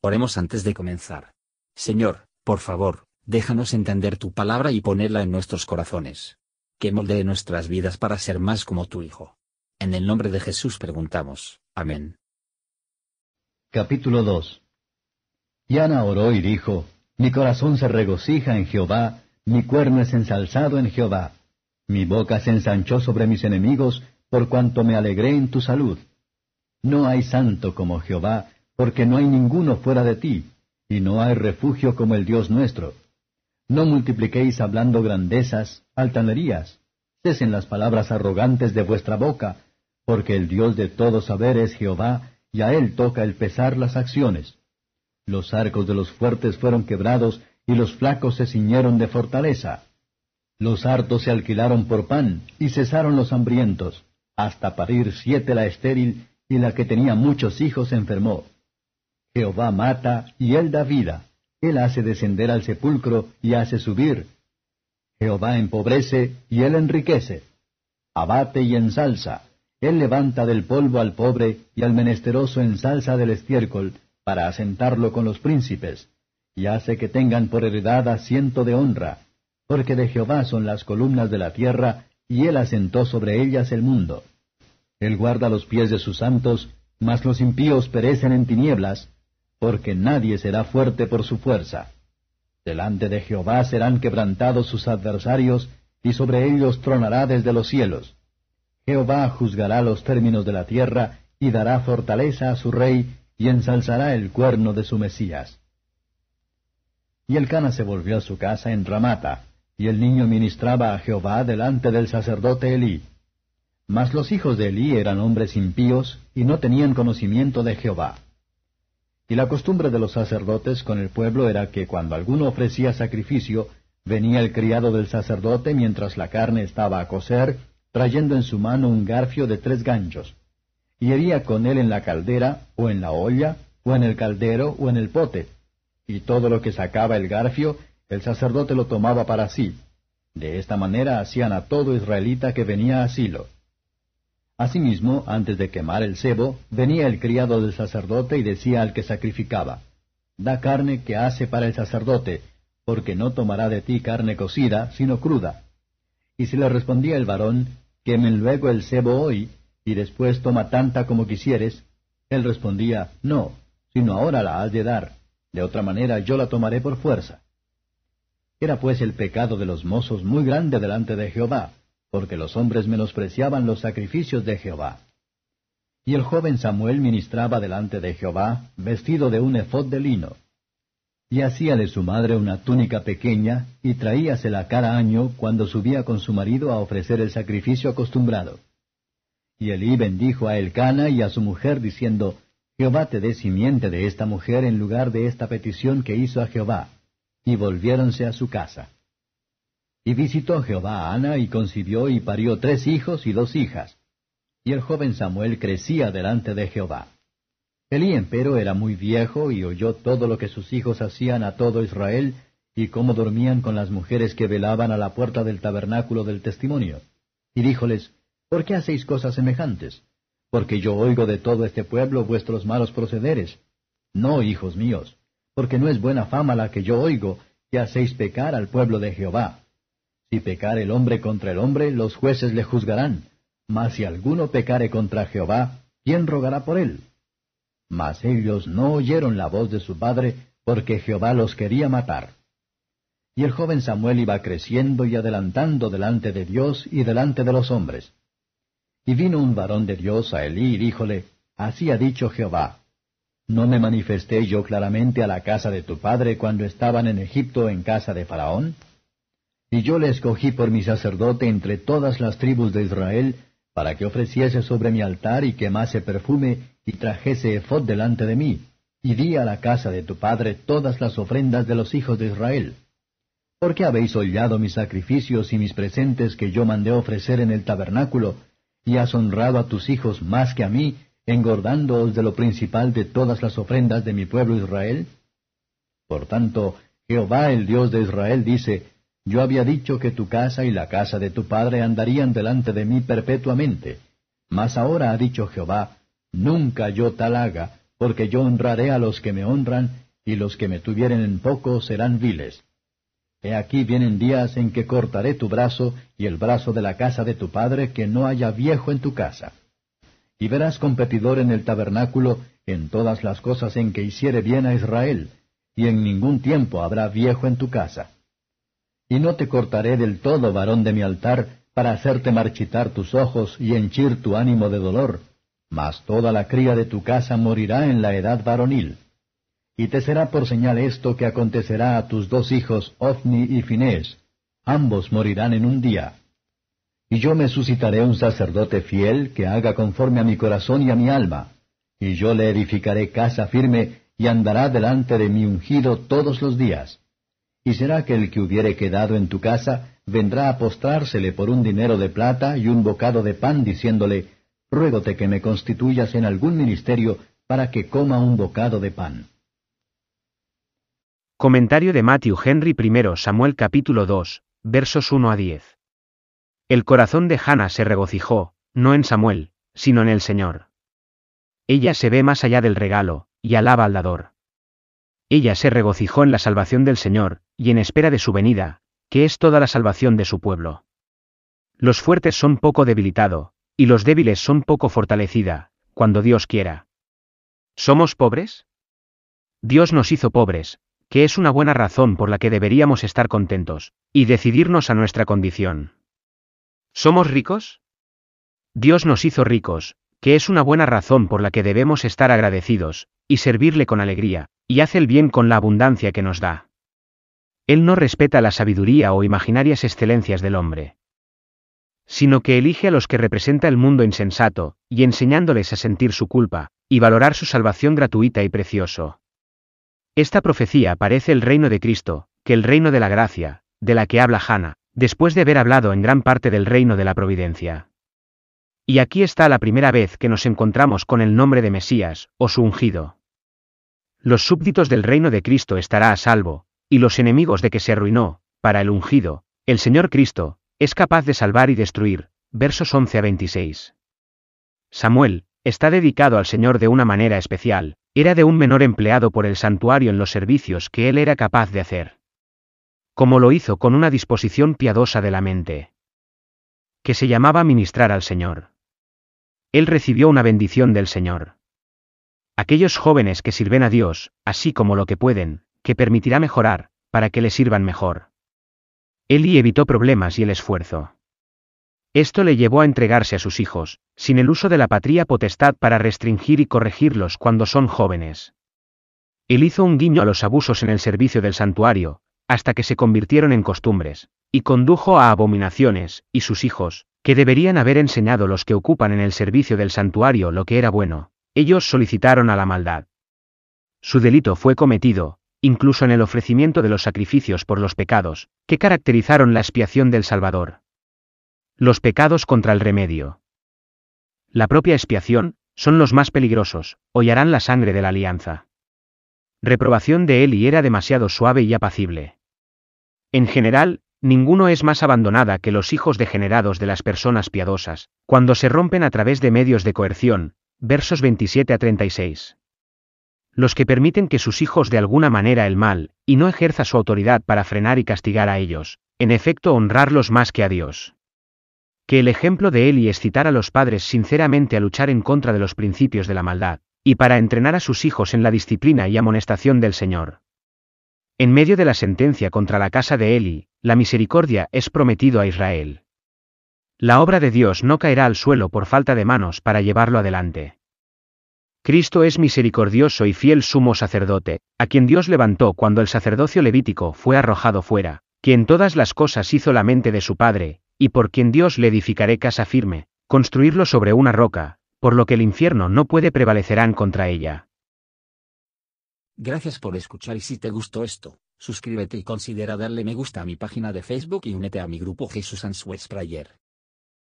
Oremos antes de comenzar. Señor, por favor, déjanos entender tu palabra y ponerla en nuestros corazones. Que moldee nuestras vidas para ser más como tu Hijo. En el nombre de Jesús preguntamos. Amén. Capítulo 2 Y Ana oró y dijo, Mi corazón se regocija en Jehová, mi cuerno es ensalzado en Jehová. Mi boca se ensanchó sobre mis enemigos, por cuanto me alegré en tu salud. No hay santo como Jehová, porque no hay ninguno fuera de ti, y no hay refugio como el Dios nuestro. No multipliquéis hablando grandezas, altanerías, cesen las palabras arrogantes de vuestra boca, porque el Dios de todo saber es Jehová, y a él toca el pesar las acciones. Los arcos de los fuertes fueron quebrados, y los flacos se ciñeron de fortaleza. Los hartos se alquilaron por pan, y cesaron los hambrientos, hasta parir siete la estéril, y la que tenía muchos hijos enfermó. Jehová mata y él da vida. Él hace descender al sepulcro y hace subir. Jehová empobrece y él enriquece. Abate y ensalza. Él levanta del polvo al pobre y al menesteroso ensalza del estiércol, para asentarlo con los príncipes, y hace que tengan por heredad asiento de honra, porque de Jehová son las columnas de la tierra, y él asentó sobre ellas el mundo. Él guarda los pies de sus santos, mas los impíos perecen en tinieblas, porque nadie será fuerte por su fuerza. Delante de Jehová serán quebrantados sus adversarios, y sobre ellos tronará desde los cielos. Jehová juzgará los términos de la tierra, y dará fortaleza a su rey, y ensalzará el cuerno de su Mesías. Y el Cana se volvió a su casa en Ramata, y el niño ministraba a Jehová delante del sacerdote Elí. Mas los hijos de Elí eran hombres impíos, y no tenían conocimiento de Jehová. Y la costumbre de los sacerdotes con el pueblo era que cuando alguno ofrecía sacrificio, venía el criado del sacerdote mientras la carne estaba a cocer, trayendo en su mano un garfio de tres ganchos, y hería con él en la caldera, o en la olla, o en el caldero, o en el pote, y todo lo que sacaba el garfio, el sacerdote lo tomaba para sí. De esta manera hacían a todo israelita que venía a Silo. Asimismo, antes de quemar el cebo, venía el criado del sacerdote y decía al que sacrificaba, Da carne que hace para el sacerdote, porque no tomará de ti carne cocida, sino cruda. Y si le respondía el varón, Quemen luego el cebo hoy, y después toma tanta como quisieres, él respondía, No, sino ahora la has de dar, de otra manera yo la tomaré por fuerza. Era pues el pecado de los mozos muy grande delante de Jehová, porque los hombres menospreciaban los sacrificios de Jehová. Y el joven Samuel ministraba delante de Jehová, vestido de un efod de lino. Y hacíale su madre una túnica pequeña, y traíasela cada año cuando subía con su marido a ofrecer el sacrificio acostumbrado. Y Elí bendijo a Elcana y a su mujer, diciendo, Jehová te dé simiente de esta mujer en lugar de esta petición que hizo a Jehová. Y volviéronse a su casa. Y visitó Jehová a Ana y concibió y parió tres hijos y dos hijas. Y el joven Samuel crecía delante de Jehová. Elí empero era muy viejo y oyó todo lo que sus hijos hacían a todo Israel y cómo dormían con las mujeres que velaban a la puerta del tabernáculo del testimonio. Y díjoles, ¿por qué hacéis cosas semejantes? Porque yo oigo de todo este pueblo vuestros malos procederes. No, hijos míos, porque no es buena fama la que yo oigo, que hacéis pecar al pueblo de Jehová. Si pecare el hombre contra el hombre, los jueces le juzgarán. Mas si alguno pecare contra Jehová, ¿quién rogará por él? Mas ellos no oyeron la voz de su padre, porque Jehová los quería matar. Y el joven Samuel iba creciendo y adelantando delante de Dios y delante de los hombres. Y vino un varón de Dios a Elí y díjole, Así ha dicho Jehová, ¿no me manifesté yo claramente a la casa de tu padre cuando estaban en Egipto en casa de Faraón? Y yo le escogí por mi sacerdote entre todas las tribus de Israel, para que ofreciese sobre mi altar y quemase perfume y trajese efod delante de mí, y di a la casa de tu padre todas las ofrendas de los hijos de Israel. ¿Por qué habéis hollado mis sacrificios y mis presentes que yo mandé ofrecer en el tabernáculo, y has honrado a tus hijos más que a mí, engordándoos de lo principal de todas las ofrendas de mi pueblo Israel? Por tanto, Jehová el Dios de Israel dice, yo había dicho que tu casa y la casa de tu padre andarían delante de mí perpetuamente. Mas ahora ha dicho Jehová, Nunca yo tal haga, porque yo honraré a los que me honran, y los que me tuvieren en poco serán viles. He aquí vienen días en que cortaré tu brazo y el brazo de la casa de tu padre, que no haya viejo en tu casa. Y verás competidor en el tabernáculo en todas las cosas en que hiciere bien a Israel, y en ningún tiempo habrá viejo en tu casa. Y no te cortaré del todo, varón de mi altar, para hacerte marchitar tus ojos y henchir tu ánimo de dolor, mas toda la cría de tu casa morirá en la edad varonil. Y te será por señal esto que acontecerá a tus dos hijos, Ofni y Finés. Ambos morirán en un día. Y yo me suscitaré un sacerdote fiel que haga conforme a mi corazón y a mi alma. Y yo le edificaré casa firme y andará delante de mi ungido todos los días. Y será que el que hubiere quedado en tu casa vendrá a postrársele por un dinero de plata y un bocado de pan, diciéndole, Ruégote que me constituyas en algún ministerio para que coma un bocado de pan. Comentario de Matthew Henry I Samuel capítulo 2, versos 1 a 10. El corazón de Hannah se regocijó, no en Samuel, sino en el Señor. Ella se ve más allá del regalo, y alaba al dador. Ella se regocijó en la salvación del Señor, y en espera de su venida, que es toda la salvación de su pueblo. Los fuertes son poco debilitado, y los débiles son poco fortalecida, cuando Dios quiera. ¿Somos pobres? Dios nos hizo pobres, que es una buena razón por la que deberíamos estar contentos, y decidirnos a nuestra condición. ¿Somos ricos? Dios nos hizo ricos, que es una buena razón por la que debemos estar agradecidos, y servirle con alegría, y hace el bien con la abundancia que nos da. Él no respeta la sabiduría o imaginarias excelencias del hombre, sino que elige a los que representa el mundo insensato, y enseñándoles a sentir su culpa, y valorar su salvación gratuita y precioso. Esta profecía parece el reino de Cristo, que el reino de la gracia, de la que habla Hannah, después de haber hablado en gran parte del reino de la providencia. Y aquí está la primera vez que nos encontramos con el nombre de Mesías, o su ungido. Los súbditos del reino de Cristo estará a salvo, y los enemigos de que se arruinó, para el ungido, el Señor Cristo, es capaz de salvar y destruir. Versos 11 a 26. Samuel, está dedicado al Señor de una manera especial, era de un menor empleado por el santuario en los servicios que él era capaz de hacer. Como lo hizo con una disposición piadosa de la mente. Que se llamaba ministrar al Señor. Él recibió una bendición del Señor. Aquellos jóvenes que sirven a Dios, así como lo que pueden, que permitirá mejorar, para que le sirvan mejor. Eli evitó problemas y el esfuerzo. Esto le llevó a entregarse a sus hijos, sin el uso de la patria potestad para restringir y corregirlos cuando son jóvenes. Él hizo un guiño a los abusos en el servicio del santuario, hasta que se convirtieron en costumbres, y condujo a abominaciones, y sus hijos, que deberían haber enseñado los que ocupan en el servicio del santuario lo que era bueno, ellos solicitaron a la maldad. Su delito fue cometido, incluso en el ofrecimiento de los sacrificios por los pecados, que caracterizaron la expiación del Salvador. Los pecados contra el remedio. La propia expiación, son los más peligrosos, hollarán la sangre de la alianza. Reprobación de Eli era demasiado suave y apacible. En general, ninguno es más abandonada que los hijos degenerados de las personas piadosas, cuando se rompen a través de medios de coerción, versos 27 a 36. Los que permiten que sus hijos de alguna manera el mal, y no ejerza su autoridad para frenar y castigar a ellos, en efecto honrarlos más que a Dios que el ejemplo de Eli es citar a los padres sinceramente a luchar en contra de los principios de la maldad, y para entrenar a sus hijos en la disciplina y amonestación del Señor. En medio de la sentencia contra la casa de Eli, la misericordia es prometido a Israel. La obra de Dios no caerá al suelo por falta de manos para llevarlo adelante. Cristo es misericordioso y fiel sumo sacerdote, a quien Dios levantó cuando el sacerdocio levítico fue arrojado fuera, quien todas las cosas hizo la mente de su Padre, y por quien Dios le edificaré casa firme, construirlo sobre una roca, por lo que el infierno no puede prevalecerán contra ella. Gracias por escuchar y si te gustó esto, suscríbete y considera darle me gusta a mi página de Facebook y únete a mi grupo Jesús Answers Prayer.